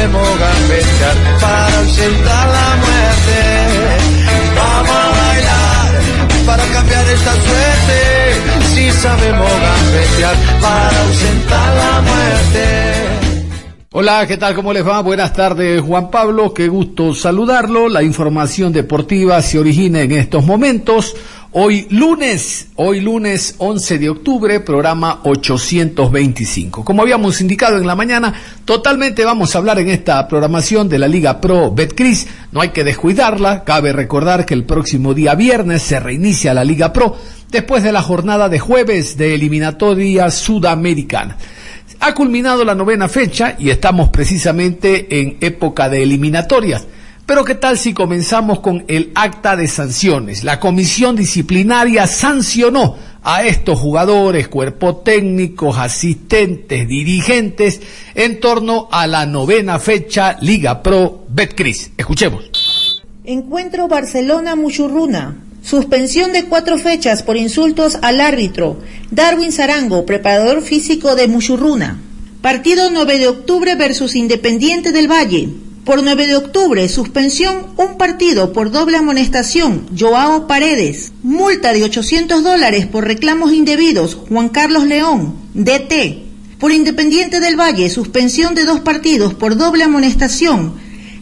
Si sabemos gambetear para ausentar la muerte. Vamos a bailar para cambiar esta suerte. Si sabemos gambetear para ausentar la muerte. Hola, ¿qué tal? ¿Cómo les va? Buenas tardes, Juan Pablo. Qué gusto saludarlo. La información deportiva se origina en estos momentos. Hoy lunes, hoy lunes 11 de octubre, programa 825. Como habíamos indicado en la mañana, totalmente vamos a hablar en esta programación de la Liga Pro Betcris. No hay que descuidarla. Cabe recordar que el próximo día viernes se reinicia la Liga Pro después de la jornada de jueves de eliminatoria sudamericana. Ha culminado la novena fecha y estamos precisamente en época de eliminatorias. Pero ¿qué tal si comenzamos con el acta de sanciones? La comisión disciplinaria sancionó a estos jugadores, cuerpo técnicos, asistentes, dirigentes en torno a la novena fecha Liga Pro Betcris. Escuchemos. Encuentro Barcelona-Muchurruna. Suspensión de cuatro fechas por insultos al árbitro. Darwin Zarango, preparador físico de Muchurruna. Partido 9 de octubre versus Independiente del Valle. Por 9 de octubre, suspensión un partido por doble amonestación, Joao Paredes. Multa de 800 dólares por reclamos indebidos, Juan Carlos León, DT. Por Independiente del Valle, suspensión de dos partidos por doble amonestación,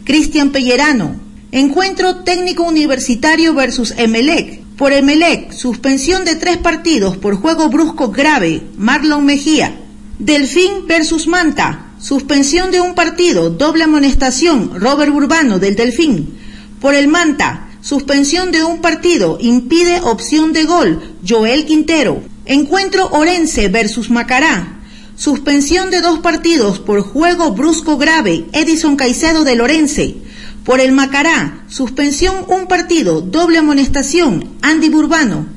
Cristian Pellerano. Encuentro técnico universitario versus Emelec. Por Emelec, suspensión de tres partidos por juego brusco grave, Marlon Mejía. Delfín versus Manta, Suspensión de un partido, doble amonestación, Robert Urbano del Delfín. Por el Manta, suspensión de un partido, impide opción de gol, Joel Quintero. Encuentro Orense versus Macará. Suspensión de dos partidos por juego brusco grave, Edison Caicedo del Orense. Por el Macará, suspensión un partido, doble amonestación, Andy Burbano.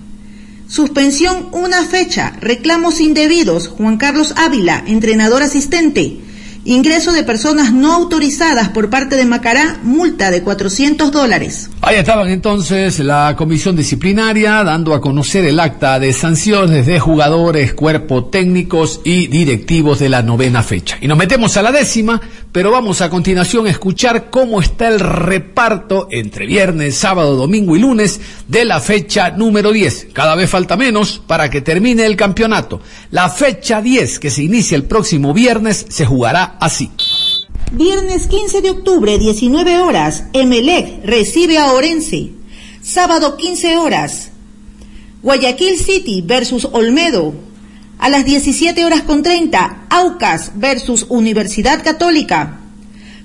Suspensión una fecha, reclamos indebidos, Juan Carlos Ávila, entrenador asistente. Ingreso de personas no autorizadas por parte de Macará, multa de 400 dólares. Ahí estaban entonces la comisión disciplinaria dando a conocer el acta de sanciones de jugadores, cuerpo técnicos y directivos de la novena fecha. Y nos metemos a la décima, pero vamos a continuación a escuchar cómo está el reparto entre viernes, sábado, domingo y lunes de la fecha número 10. Cada vez falta menos para que termine el campeonato. La fecha 10, que se inicia el próximo viernes, se jugará así. Viernes 15 de octubre, 19 horas, Emelec recibe a Orense. Sábado 15 horas, Guayaquil City versus Olmedo. A las 17 horas con 30, Aucas versus Universidad Católica.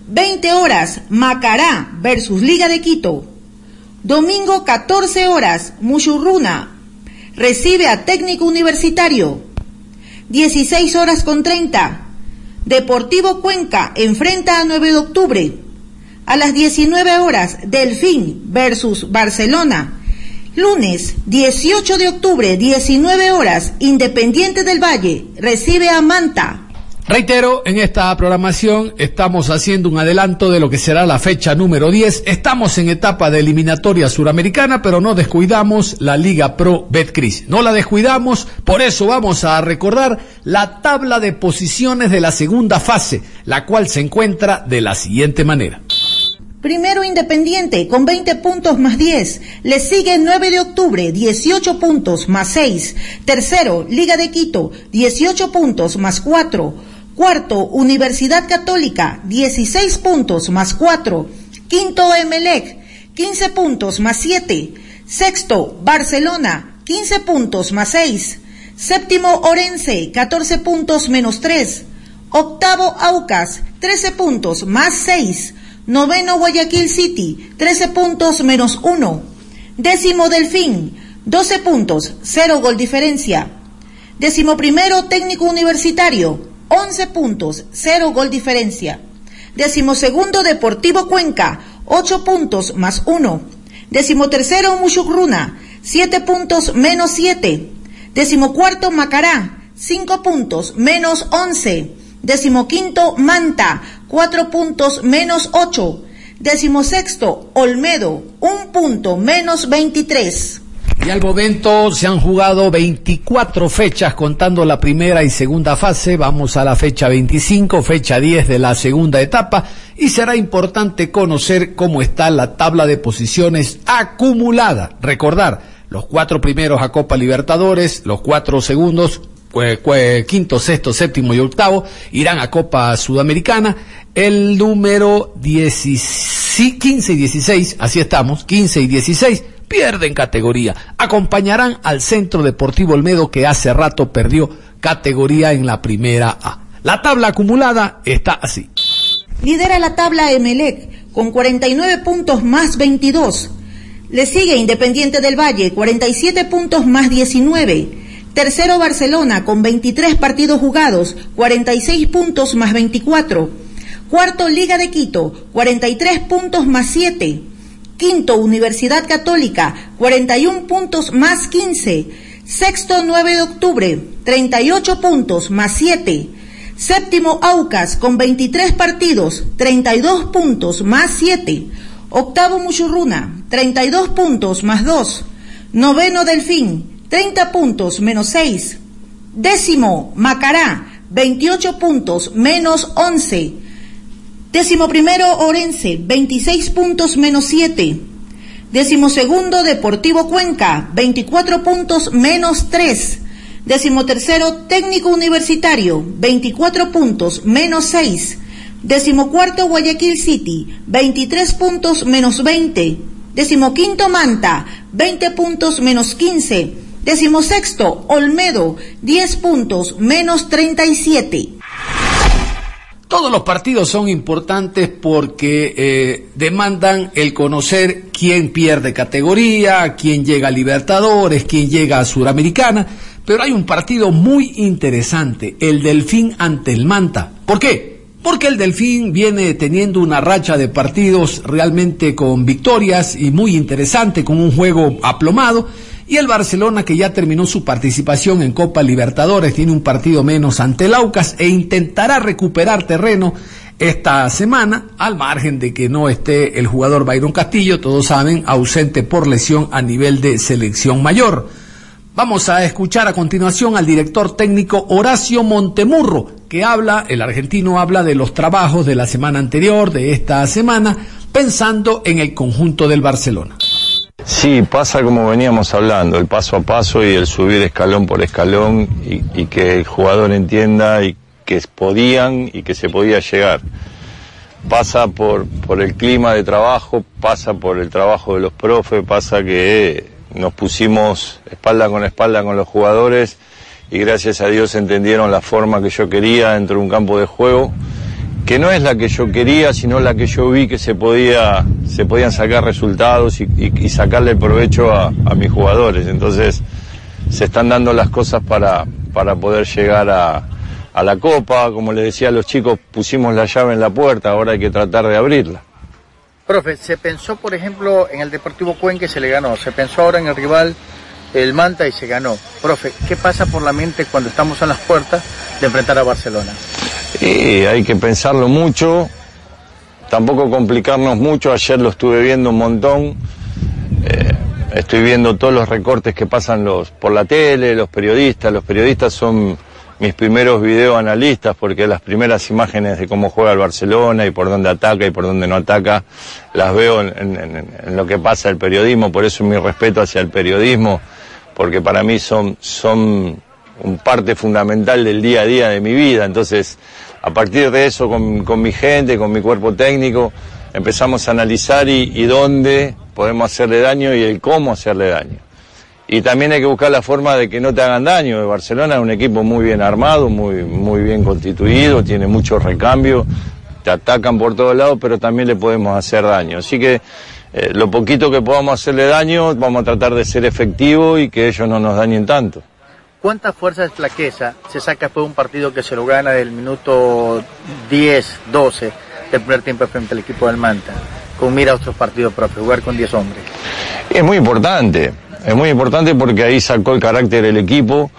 20 horas, Macará versus Liga de Quito. Domingo 14 horas, Muchurruna recibe a Técnico Universitario. 16 horas con 30, Deportivo Cuenca enfrenta a 9 de octubre. A las 19 horas, Delfín versus Barcelona. Lunes 18 de octubre, 19 horas, Independiente del Valle recibe a Manta. Reitero, en esta programación estamos haciendo un adelanto de lo que será la fecha número 10. Estamos en etapa de eliminatoria suramericana, pero no descuidamos la Liga Pro Betcris. No la descuidamos, por eso vamos a recordar la tabla de posiciones de la segunda fase, la cual se encuentra de la siguiente manera. Primero Independiente con 20 puntos más 10. Le sigue 9 de octubre, 18 puntos más 6. Tercero, Liga de Quito, 18 puntos más 4. Cuarto, Universidad Católica, 16 puntos más 4. Quinto, Emelec, 15 puntos más 7. Sexto, Barcelona, 15 puntos más 6. Séptimo, Orense, 14 puntos menos 3. Octavo, Aucas, 13 puntos más 6. Noveno Guayaquil City, 13 puntos menos 1. Décimo Delfín, 12 puntos, 0 gol diferencia. Décimo primero Técnico Universitario, 11 puntos, 0 gol diferencia. Décimo segundo Deportivo Cuenca, 8 puntos más 1. Décimo tercero Mushukruna, 7 puntos menos 7. Décimo cuarto Macará, 5 puntos menos 11. Décimo quinto Manta, 4 puntos menos 8. Décimo sexto Olmedo, 1 punto menos 23. Y al momento se han jugado 24 fechas contando la primera y segunda fase. Vamos a la fecha 25, fecha 10 de la segunda etapa. Y será importante conocer cómo está la tabla de posiciones acumulada. Recordar, los cuatro primeros a Copa Libertadores, los cuatro segundos, quinto, sexto, séptimo y octavo, irán a Copa Sudamericana. El número 15 y 16, así estamos, 15 y 16 pierden categoría. Acompañarán al Centro Deportivo Olmedo que hace rato perdió categoría en la primera A. La tabla acumulada está así. Lidera la tabla Emelec con 49 puntos más 22. Le sigue Independiente del Valle, 47 puntos más 19. Tercero Barcelona con 23 partidos jugados, 46 puntos más 24. Cuarto Liga de Quito, 43 puntos más 7. Quinto, Universidad Católica, 41 puntos más 15. Sexto, 9 de octubre, 38 puntos más 7. Séptimo, Aucas, con 23 partidos, 32 puntos más 7. Octavo, Muchurruna, 32 puntos más 2. Noveno, Delfín, 30 puntos menos 6. Décimo, Macará, 28 puntos menos 11. Décimo primero, Orense, 26 puntos menos 7. Décimo segundo, Deportivo Cuenca, 24 puntos menos 3. Décimo tercero, Técnico Universitario, 24 puntos menos 6. Décimo cuarto, Guayaquil City, 23 puntos menos 20. Décimo quinto, Manta, 20 puntos menos 15. Décimo sexto, Olmedo, 10 puntos menos 37. Todos los partidos son importantes porque eh, demandan el conocer quién pierde categoría, quién llega a Libertadores, quién llega a Suramericana, pero hay un partido muy interesante, el Delfín ante el Manta. ¿Por qué? Porque el Delfín viene teniendo una racha de partidos realmente con victorias y muy interesante, con un juego aplomado y el Barcelona, que ya terminó su participación en Copa Libertadores, tiene un partido menos ante el e intentará recuperar terreno esta semana, al margen de que no esté el jugador Byron Castillo, todos saben, ausente por lesión a nivel de selección mayor. Vamos a escuchar a continuación al director técnico Horacio Montemurro, que habla, el argentino habla de los trabajos de la semana anterior, de esta semana, pensando en el conjunto del Barcelona. Sí, pasa como veníamos hablando, el paso a paso y el subir escalón por escalón y, que el jugador entienda y que podían y que se podía llegar. Pasa por, por el clima de trabajo, pasa por el trabajo de los profes, pasa que nos pusimos espalda con espalda con los jugadores y gracias a Dios entendieron la forma que yo quería dentro de un campo de juego que no es la que yo quería, sino la que yo vi que se podía, se podían sacar resultados y, sacarle el provecho a, mis jugadores. Entonces se están dando las cosas para, para poder llegar a, a la copa. Como les decía a los chicos, pusimos la llave en la puerta, ahora hay que tratar de abrirla. Profe, se pensó, por ejemplo, en el Deportivo Cuenca y se le ganó. Se pensó ahora en el rival, el Manta, y se ganó. Profe, ¿qué pasa por la mente cuando estamos en las puertas de enfrentar a Barcelona? Y hay que pensarlo mucho, tampoco complicarnos mucho. Ayer lo estuve viendo un montón. Eh, estoy viendo todos los recortes que pasan los, por la tele, los periodistas. Los periodistas son mis primeros videoanalistas porque las primeras imágenes de cómo juega el Barcelona y por dónde ataca y por dónde no ataca las veo en, en lo que pasa el periodismo. Por eso mi respeto hacia el periodismo, porque para mí son, son un parte fundamental del día a día de mi vida. Entonces, a partir de eso, con, mi gente, con mi cuerpo técnico, empezamos a analizar y, dónde podemos hacerle daño y el cómo hacerle daño. Y también hay que buscar la forma de que no te hagan daño. Barcelona es un equipo muy bien armado, muy, muy bien constituido, tiene mucho recambio, te atacan por todos lados, pero también le podemos hacer daño. Así que eh, lo poquito que podamos hacerle daño, vamos a tratar de ser efectivos y que ellos no nos dañen tanto. ¿Cuánta fuerza de flaqueza se saca después de un partido que se lo gana del minuto 10, 12 del primer tiempo frente al equipo del Manta? Con mira a otros partidos, profe, jugar con 10 hombres. Es muy importante, es muy importante porque ahí sacó el carácter del equipo.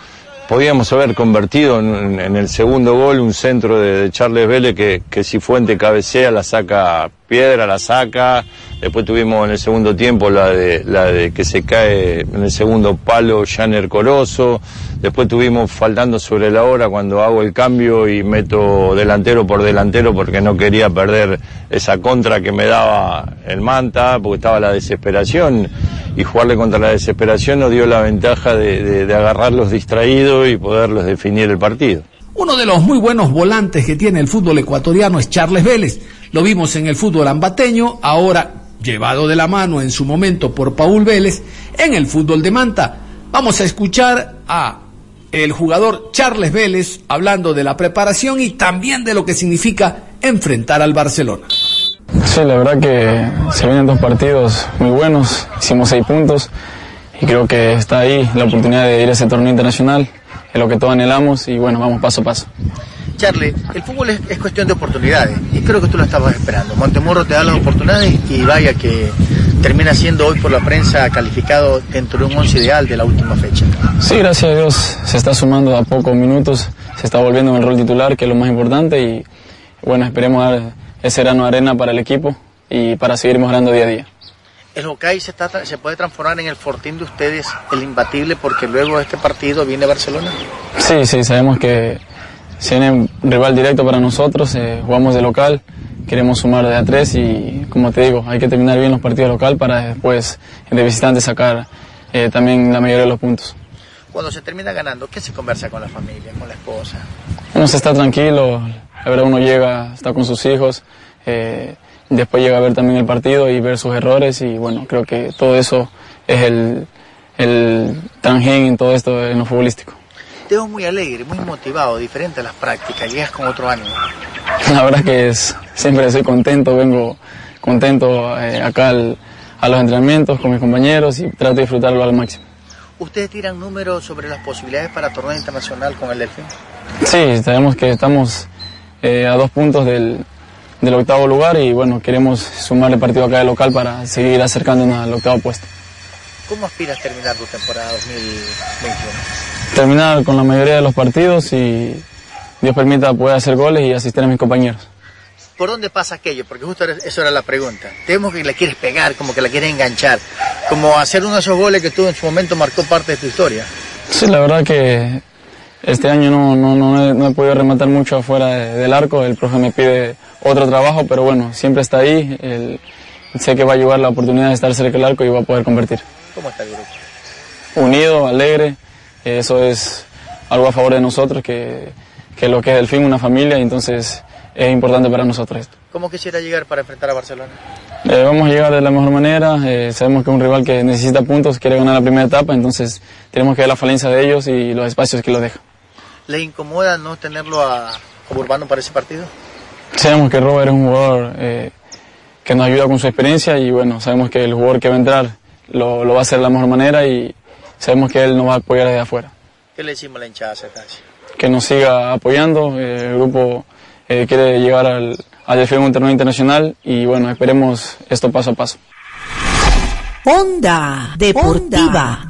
Podíamos haber convertido en, el segundo gol un centro de, Charles Vélez que, que si Fuente cabecea la saca Piedra, la saca. Después tuvimos en el segundo tiempo la de, la de que se cae en el segundo palo Janer Corozo. Después tuvimos faltando sobre la hora cuando hago el cambio y meto delantero por delantero porque no quería perder esa contra que me daba el Manta, porque estaba la desesperación y jugarle contra la desesperación nos dio la ventaja de, de agarrarlos distraídos y poderlos definir el partido. Uno de los muy buenos volantes que tiene el fútbol ecuatoriano es Charles Vélez. Lo vimos en el fútbol ambateño, ahora llevado de la mano en su momento por Paul Vélez en el fútbol de Manta. Vamos a escuchar a el jugador Charles Vélez hablando de la preparación y también de lo que significa enfrentar al Barcelona. Sí, la verdad que se vienen dos partidos muy buenos, hicimos seis puntos y creo que está ahí la oportunidad de ir a ese torneo internacional, es lo que todos anhelamos y bueno, vamos paso a paso. Charlie, el fútbol es, cuestión de oportunidades y creo que tú lo estabas esperando. Montemorro te da las oportunidades y vaya que termina siendo hoy por la prensa calificado dentro de un once ideal de la última fecha. Sí, gracias a Dios se está sumando a pocos minutos, se está volviendo en el rol titular, que es lo más importante y bueno, esperemos dar ese grano de arena para el equipo y para seguir mejorando día a día. El Hockey se, se puede transformar en el fortín de ustedes, el imbatible, porque luego de este partido viene Barcelona. Sí, sí, sabemos que si viene rival directo para nosotros, eh, jugamos de local, queremos sumar de a tres y como te digo, hay que terminar bien los partidos local para después de visitante sacar eh, también la mayoría de los puntos. Cuando se termina ganando, ¿qué se conversa con la familia, con la esposa? Uno se está tranquilo, la verdad uno llega, está con sus hijos, eh, después llega a ver también el partido y ver sus errores y bueno, creo que todo eso es el, el trangen en todo esto en lo futbolístico. Te veo muy alegre, muy motivado, diferente a las prácticas, llegas con otro ánimo. La verdad que es, siempre soy contento, vengo contento eh, acá a los entrenamientos con mis compañeros y trato de disfrutarlo al máximo. ¿Ustedes tiran números sobre las posibilidades para torneo internacional con el Delfín? Sí, sabemos que estamos eh, a dos puntos del, del octavo lugar y bueno, queremos sumar el partido acá de local para seguir acercándonos al octavo puesto. ¿Cómo aspiras a terminar tu temporada 2021? Terminar con la mayoría de los partidos y Dios permita pueda hacer goles y asistir a mis compañeros. ¿Por dónde pasa aquello? Porque justo eso era la pregunta. Tenemos que la quieres pegar, como que la quieres enganchar, como hacer uno de esos goles que tú en su momento marcó parte de tu historia. Sí, la verdad que este año no, no, no, he, podido rematar mucho afuera del arco, el profe me pide otro trabajo, pero bueno, siempre está ahí, sé que va a llevar la oportunidad de estar cerca del arco y va a poder convertir. ¿Cómo está el grupo? Unido, alegre, eso es algo a favor de nosotros, que, que lo que es el fin, una familia, y entonces es importante para nosotros esto. ¿Cómo quisiera llegar para enfrentar a Barcelona? Eh, vamos a llegar de la mejor manera, eh, sabemos que es un rival que necesita puntos, quiere ganar la primera etapa, entonces tenemos que ver la falencia de ellos y los espacios que lo dejan. ¿Le incomoda no tenerlo a, Urbano para ese partido? Sabemos que Robert es un jugador eh, que nos ayuda con su experiencia y bueno, sabemos que el jugador que va a entrar lo, va a hacer de la mejor manera y sabemos que él nos va a apoyar desde afuera. ¿Qué le decimos a la hinchada Que nos siga apoyando, eh, el grupo eh, quiere llegar al, al desfile un torneo internacional y bueno, esperemos esto paso a paso. Onda Deportiva.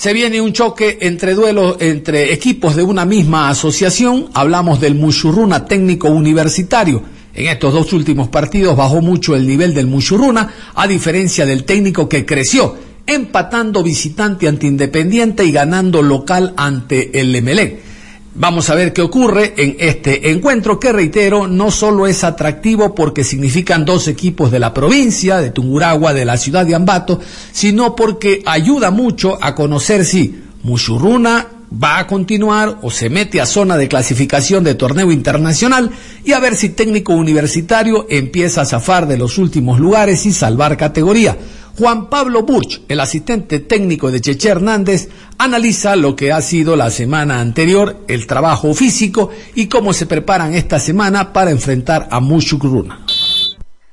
Se viene un choque entre duelos entre equipos de una misma asociación. Hablamos del Mushuruna Técnico Universitario en estos dos últimos partidos bajó mucho el nivel del Muchurruna, a diferencia del técnico que creció, empatando visitante ante Independiente y ganando local ante el Emelec. Vamos a ver qué ocurre en este encuentro que, reitero, no solo es atractivo porque significan dos equipos de la provincia, de Tunguragua, de la ciudad de Ambato, sino porque ayuda mucho a conocer si Muchurruna va a continuar o se mete a zona de clasificación de torneo internacional y a ver si técnico universitario empieza a zafar de los últimos lugares y salvar categoría. Juan Pablo Burch, el asistente técnico de Cheche Hernández, analiza lo que ha sido la semana anterior, el trabajo físico y cómo se preparan esta semana para enfrentar a Mushukruna.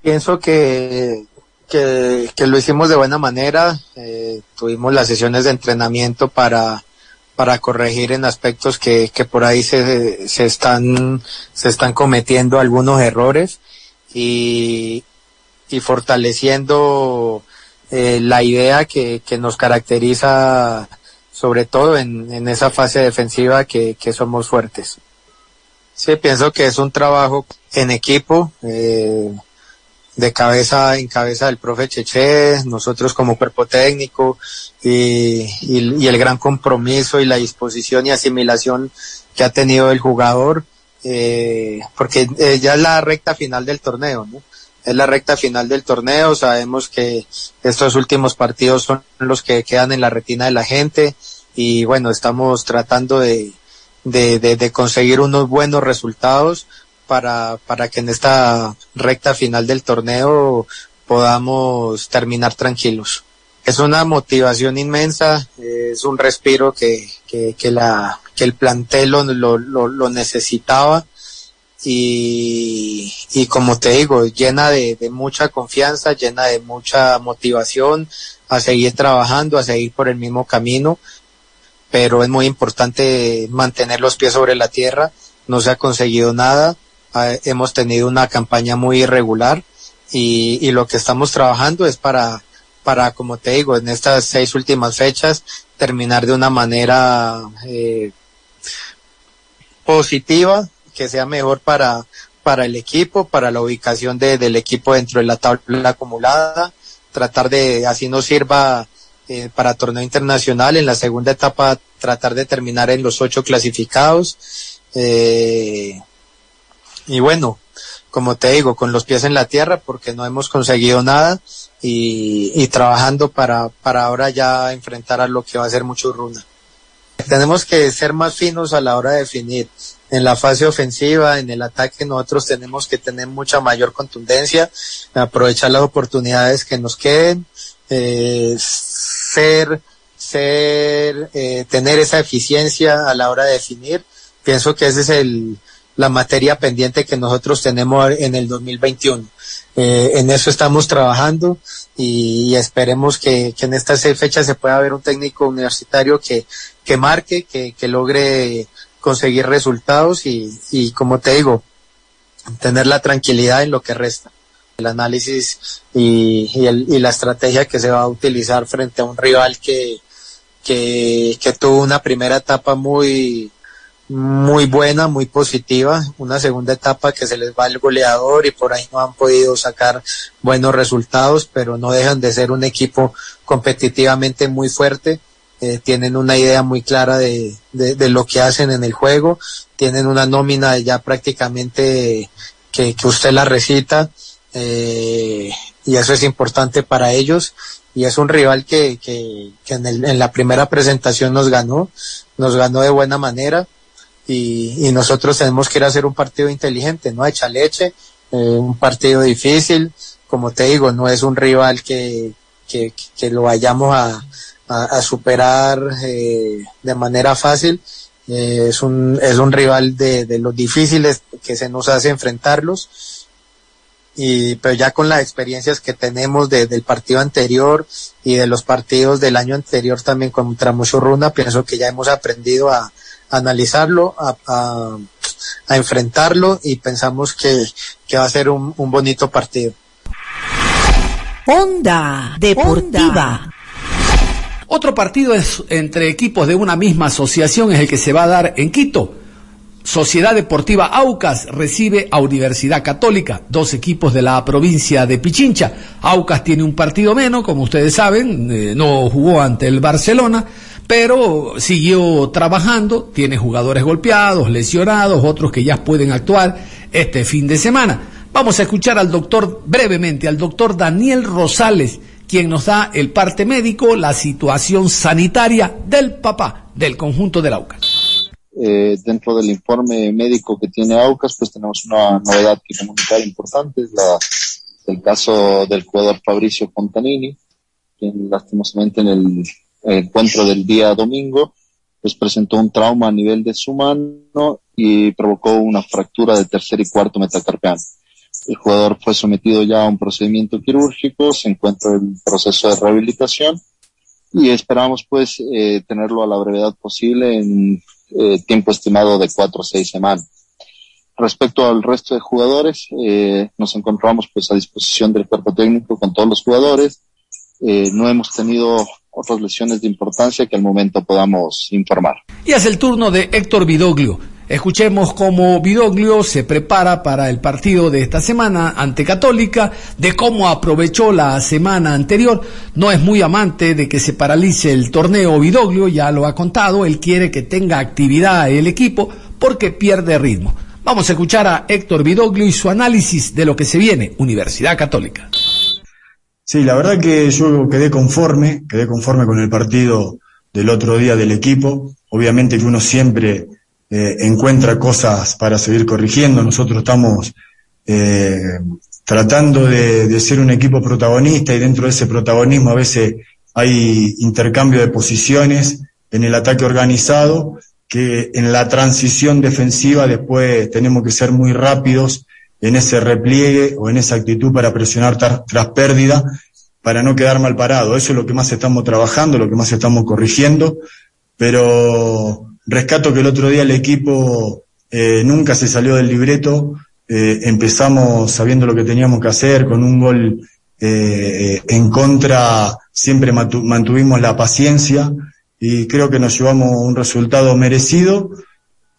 Pienso que, que, lo hicimos de buena manera, eh, tuvimos las sesiones de entrenamiento para, para corregir en aspectos que, que por ahí se, se, están, se están cometiendo algunos errores y, y fortaleciendo eh, la idea que, que nos caracteriza sobre todo en, en esa fase defensiva que, que somos fuertes. Sí, pienso que es un trabajo en equipo, eh, de cabeza en cabeza del profe Cheche, nosotros como cuerpo técnico y, y, el gran compromiso y la disposición y asimilación que ha tenido el jugador, eh, porque ya es la recta final del torneo, ¿no? Es la recta final del torneo, sabemos que estos últimos partidos son los que quedan en la retina de la gente y bueno, estamos tratando de conseguir unos buenos resultados para, para que en esta recta final del torneo podamos terminar tranquilos. Es una motivación inmensa, es un respiro que, que, la, que el plantel lo, lo, necesitaba y, y como te digo, llena de mucha confianza, llena de mucha motivación a seguir trabajando, a seguir por el mismo camino, pero es muy importante mantener los pies sobre la tierra, no se ha conseguido nada, hemos tenido una campaña muy irregular y, y, lo que estamos trabajando es para, para, como te digo, en estas seis últimas fechas, terminar de una manera eh, positiva, que sea mejor para, para el equipo, para la ubicación de, del equipo dentro de la tabla acumulada, tratar de, así nos sirva eh, para torneo internacional, en la segunda etapa tratar de terminar en los ocho clasificados. Eh, y bueno, como te digo, con los pies en la tierra porque no hemos conseguido nada y, y trabajando para, para ahora ya enfrentar a lo que va a ser mucho runa. Tenemos que ser más finos a la hora de definir. En la fase ofensiva, en el ataque, nosotros tenemos que tener mucha mayor contundencia, aprovechar las oportunidades que nos queden, eh, ser, ser, eh, tener esa eficiencia a la hora de definir. Pienso que ese es el, la materia pendiente que nosotros tenemos en el 2021. Eh, en eso estamos trabajando y, esperemos que, en estas seis fechas se pueda ver un técnico universitario que, que marque, que, que logre conseguir resultados y, y como te digo, tener la tranquilidad en lo que resta. El análisis y, y, el, y la estrategia que se va a utilizar frente a un rival que, que, que tuvo una primera etapa muy, muy buena, muy positiva, una segunda etapa que se les va el goleador y por ahí no han podido sacar buenos resultados, pero no dejan de ser un equipo competitivamente muy fuerte, eh, tienen una idea muy clara de, de, de, lo que hacen en el juego, tienen una nómina ya prácticamente que, que usted la recita, eh, y eso es importante para ellos, y es un rival que, que, que en, el, en la primera presentación nos ganó, nos ganó de buena manera, y, y nosotros tenemos que ir a hacer un partido inteligente, no echa leche, eh, un partido difícil, como te digo, no es un rival que, que, lo vayamos a, a, superar eh, de manera fácil, eh, es, un, es un rival de, de los difíciles que se nos hace enfrentarlos, y pero ya con las experiencias que tenemos de, del partido anterior y de los partidos del año anterior también contra Runa, pienso que ya hemos aprendido a, analizarlo, a, a, a, enfrentarlo y pensamos que, que va a ser un, un bonito partido. Onda Deportiva. Otro partido es entre equipos de una misma asociación es el que se va a dar en Quito. Sociedad Deportiva Aucas recibe a Universidad Católica, dos equipos de la provincia de Pichincha. Aucas tiene un partido menos, como ustedes saben, eh, no jugó ante el Barcelona, pero siguió trabajando, tiene jugadores golpeados, lesionados, otros que ya pueden actuar este fin de semana. Vamos a escuchar al doctor brevemente, al doctor Daniel Rosales, quien nos da el parte médico, la situación sanitaria del papá del conjunto del Aucas. Eh, dentro del informe médico que tiene Aucas, pues tenemos una novedad que comunicar importante, es el caso del jugador Fabricio Fontanini, quien lastimosamente en el, encuentro del día domingo, pues presentó un trauma a nivel de su mano y provocó una fractura de tercer y cuarto metacarpiano. El jugador fue sometido ya a un procedimiento quirúrgico, se encuentra en proceso de rehabilitación y esperamos pues eh, tenerlo a la brevedad posible en eh, tiempo estimado de cuatro o seis semanas. Respecto al resto de jugadores, eh, nos encontramos pues a disposición del cuerpo técnico con todos los jugadores. Eh, no hemos tenido otras lesiones de importancia que al momento podamos informar. Y es el turno de Héctor Vidoglio. Escuchemos cómo Vidoglio se prepara para el partido de esta semana ante Católica, de cómo aprovechó la semana anterior. No es muy amante de que se paralice el torneo Vidoglio, ya lo ha contado, él quiere que tenga actividad el equipo porque pierde ritmo. Vamos a escuchar a Héctor Vidoglio y su análisis de lo que se viene, Universidad Católica. Sí, la verdad que yo quedé conforme, quedé conforme con el partido del otro día del equipo. Obviamente que uno siempre eh, encuentra cosas para seguir corrigiendo. Nosotros estamos eh, tratando de, de, ser un equipo protagonista y dentro de ese protagonismo a veces hay intercambio de posiciones en el ataque organizado que en la transición defensiva después tenemos que ser muy rápidos en ese repliegue o en esa actitud para presionar tras pérdida para no quedar mal parado. Eso es lo que más estamos trabajando, lo que más estamos corrigiendo, pero rescato que el otro día el equipo eh, nunca se salió del libreto, eh, empezamos sabiendo lo que teníamos que hacer, con un gol eh, en contra siempre mantuvimos la paciencia y creo que nos llevamos un resultado merecido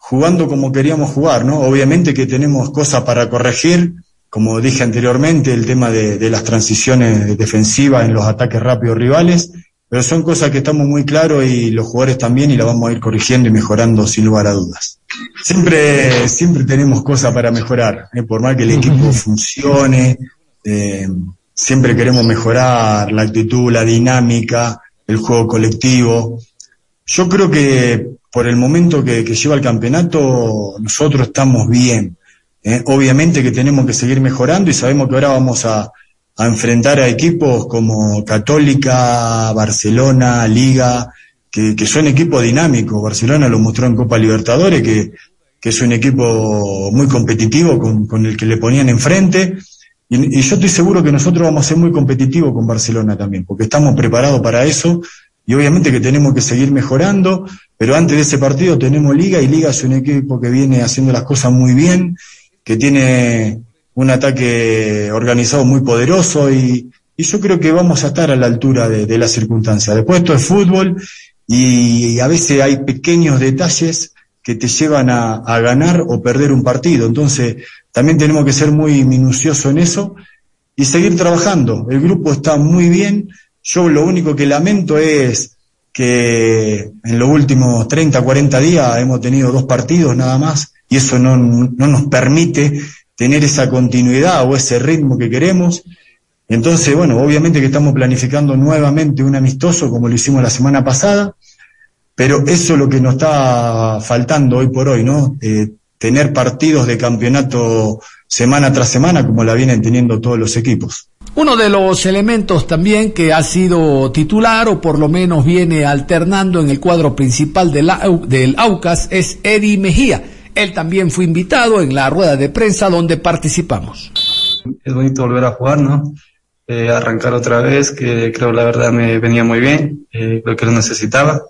jugando como queríamos jugar, ¿no? Obviamente que tenemos cosas para corregir, como dije anteriormente, el tema de, de las transiciones defensivas en los ataques rápidos rivales, pero son cosas que estamos muy claros y los jugadores también y la vamos a ir corrigiendo y mejorando sin lugar a dudas. Siempre, siempre tenemos cosas para mejorar, ¿eh? por más que el equipo funcione, eh, siempre queremos mejorar la actitud, la dinámica, el juego colectivo. Yo creo que por el momento que, lleva el campeonato, nosotros estamos bien. ¿eh? Obviamente que tenemos que seguir mejorando y sabemos que ahora vamos a, enfrentar a equipos como Católica, Barcelona, Liga, que, que, son equipos dinámicos. Barcelona lo mostró en Copa Libertadores, que, que es un equipo muy competitivo con, con el que le ponían enfrente. Y, y, yo estoy seguro que nosotros vamos a ser muy competitivos con Barcelona también, porque estamos preparados para eso y obviamente que tenemos que seguir mejorando, pero antes de ese partido tenemos Liga y Liga es un equipo que viene haciendo las cosas muy bien, que tiene un ataque organizado muy poderoso y, yo creo que vamos a estar a la altura de, de las circunstancias. Después esto es fútbol y a veces hay pequeños detalles que te llevan a, a, ganar o perder un partido. Entonces, también tenemos que ser muy minuciosos en eso y seguir trabajando. El grupo está muy bien, yo lo único que lamento es que en los últimos 30, 40 días hemos tenido dos partidos nada más y eso no, no nos permite tener esa continuidad o ese ritmo que queremos. Entonces, bueno, obviamente que estamos planificando nuevamente un amistoso como lo hicimos la semana pasada, pero eso es lo que nos está faltando hoy por hoy, ¿no? Eh, tener partidos de campeonato semana tras semana como la vienen teniendo todos los equipos. Uno de los elementos también que ha sido titular o por lo menos viene alternando en el cuadro principal del, del Aucas es Eddie Mejía. Él también fue invitado en la rueda de prensa donde participamos. Es bonito volver a jugar, ¿no? Eh, arrancar otra vez, que creo la verdad me venía muy bien, eh, creo que lo necesitaba.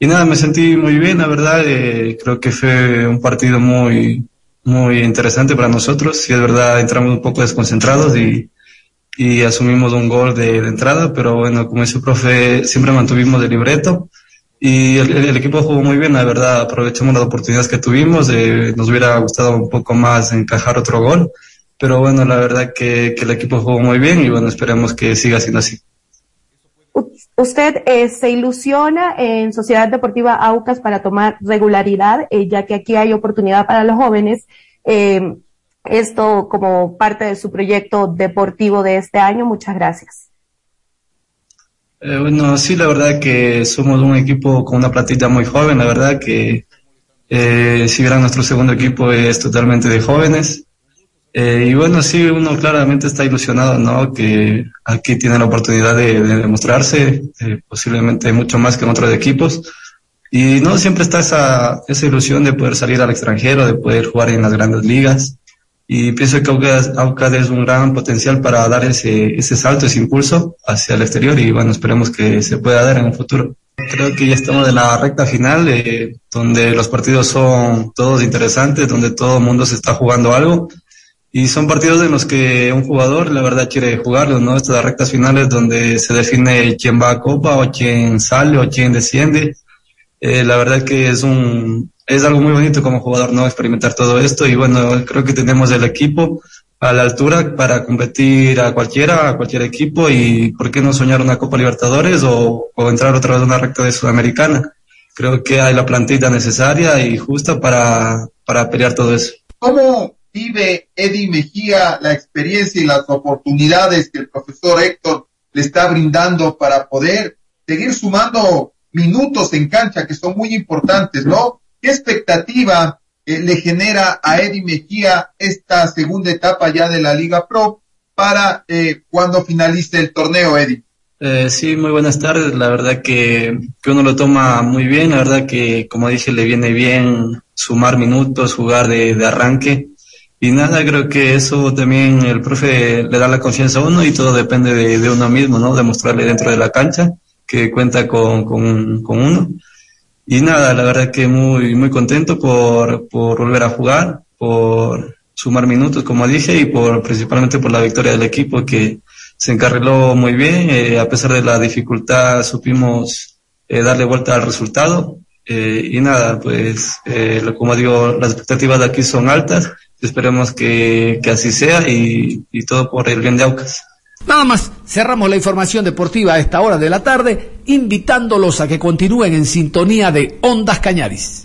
Y nada, me sentí muy bien, la verdad, eh, creo que fue un partido muy, muy interesante para nosotros. Si es verdad, entramos un poco desconcentrados y, y asumimos un gol de, de, entrada, pero bueno, como dice el profe, siempre mantuvimos el libreto y el, el, equipo jugó muy bien, la verdad, aprovechamos las oportunidades que tuvimos, eh, nos hubiera gustado un poco más encajar otro gol, pero bueno, la verdad que, que el equipo jugó muy bien y bueno, esperemos que siga siendo así. Usted eh, se ilusiona en Sociedad Deportiva Aucas para tomar regularidad, eh, ya que aquí hay oportunidad para los jóvenes. Eh, esto como parte de su proyecto deportivo de este año. Muchas gracias. Eh, bueno, sí, la verdad que somos un equipo con una plantilla muy joven, la verdad que eh, si vieran nuestro segundo equipo es totalmente de jóvenes. Eh, y bueno, sí, uno claramente está ilusionado, ¿no? Que aquí tiene la oportunidad de, demostrarse, eh, posiblemente mucho más que en otros equipos. Y no siempre está esa, esa ilusión de poder salir al extranjero, de poder jugar en las grandes ligas. Y pienso que Aucas, es un gran potencial para dar ese, ese salto, ese impulso hacia el exterior y bueno, esperemos que se pueda dar en el futuro. Creo que ya estamos en la recta final, eh, donde los partidos son todos interesantes, donde todo el mundo se está jugando algo. Y son partidos en los que un jugador, la verdad, quiere jugarlos, ¿no? Estas rectas finales donde se define quién va a Copa o quién sale o quién desciende. Eh, la verdad que es un, es algo muy bonito como jugador, ¿no? Experimentar todo esto y bueno, creo que tenemos el equipo a la altura para competir a cualquiera, a cualquier equipo y por qué no soñar una Copa Libertadores o, o entrar otra vez a una recta de Sudamericana. Creo que hay la plantilla necesaria y justa para, para pelear todo eso. ¿Cómo vive Eddie Mejía la experiencia y las oportunidades que el profesor Héctor le está brindando para poder seguir sumando minutos en cancha que son muy importantes, ¿no? ¿Qué expectativa eh, le genera a Eddie Mejía esta segunda etapa ya de la Liga Pro para eh, cuando finalice el torneo, Eddie? Eh, sí, muy buenas tardes. La verdad que, uno lo toma muy bien. La verdad que, como dije, le viene bien sumar minutos, jugar de, de, arranque. Y nada, creo que eso también el profe le da la confianza a uno y todo depende de, uno mismo, ¿no? Demostrarle dentro de la cancha que cuenta con, con uno. Y nada, la verdad que muy, muy contento por, por volver a jugar, por sumar minutos, como dije, y por, principalmente por la victoria del equipo que se encarriló muy bien. Eh, a pesar de la dificultad, supimos eh, darle vuelta al resultado. Eh, y nada, pues, como digo, las expectativas de aquí son altas. Esperemos que, que así sea y, y todo por el bien de Aucas. Nada más, cerramos la información deportiva a esta hora de la tarde, invitándolos a que continúen en sintonía de Ondas Cañaris.